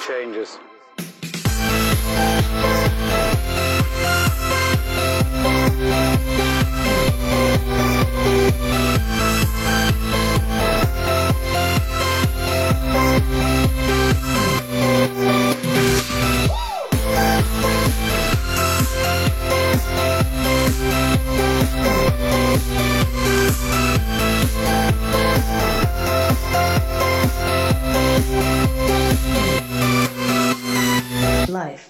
changes. Life.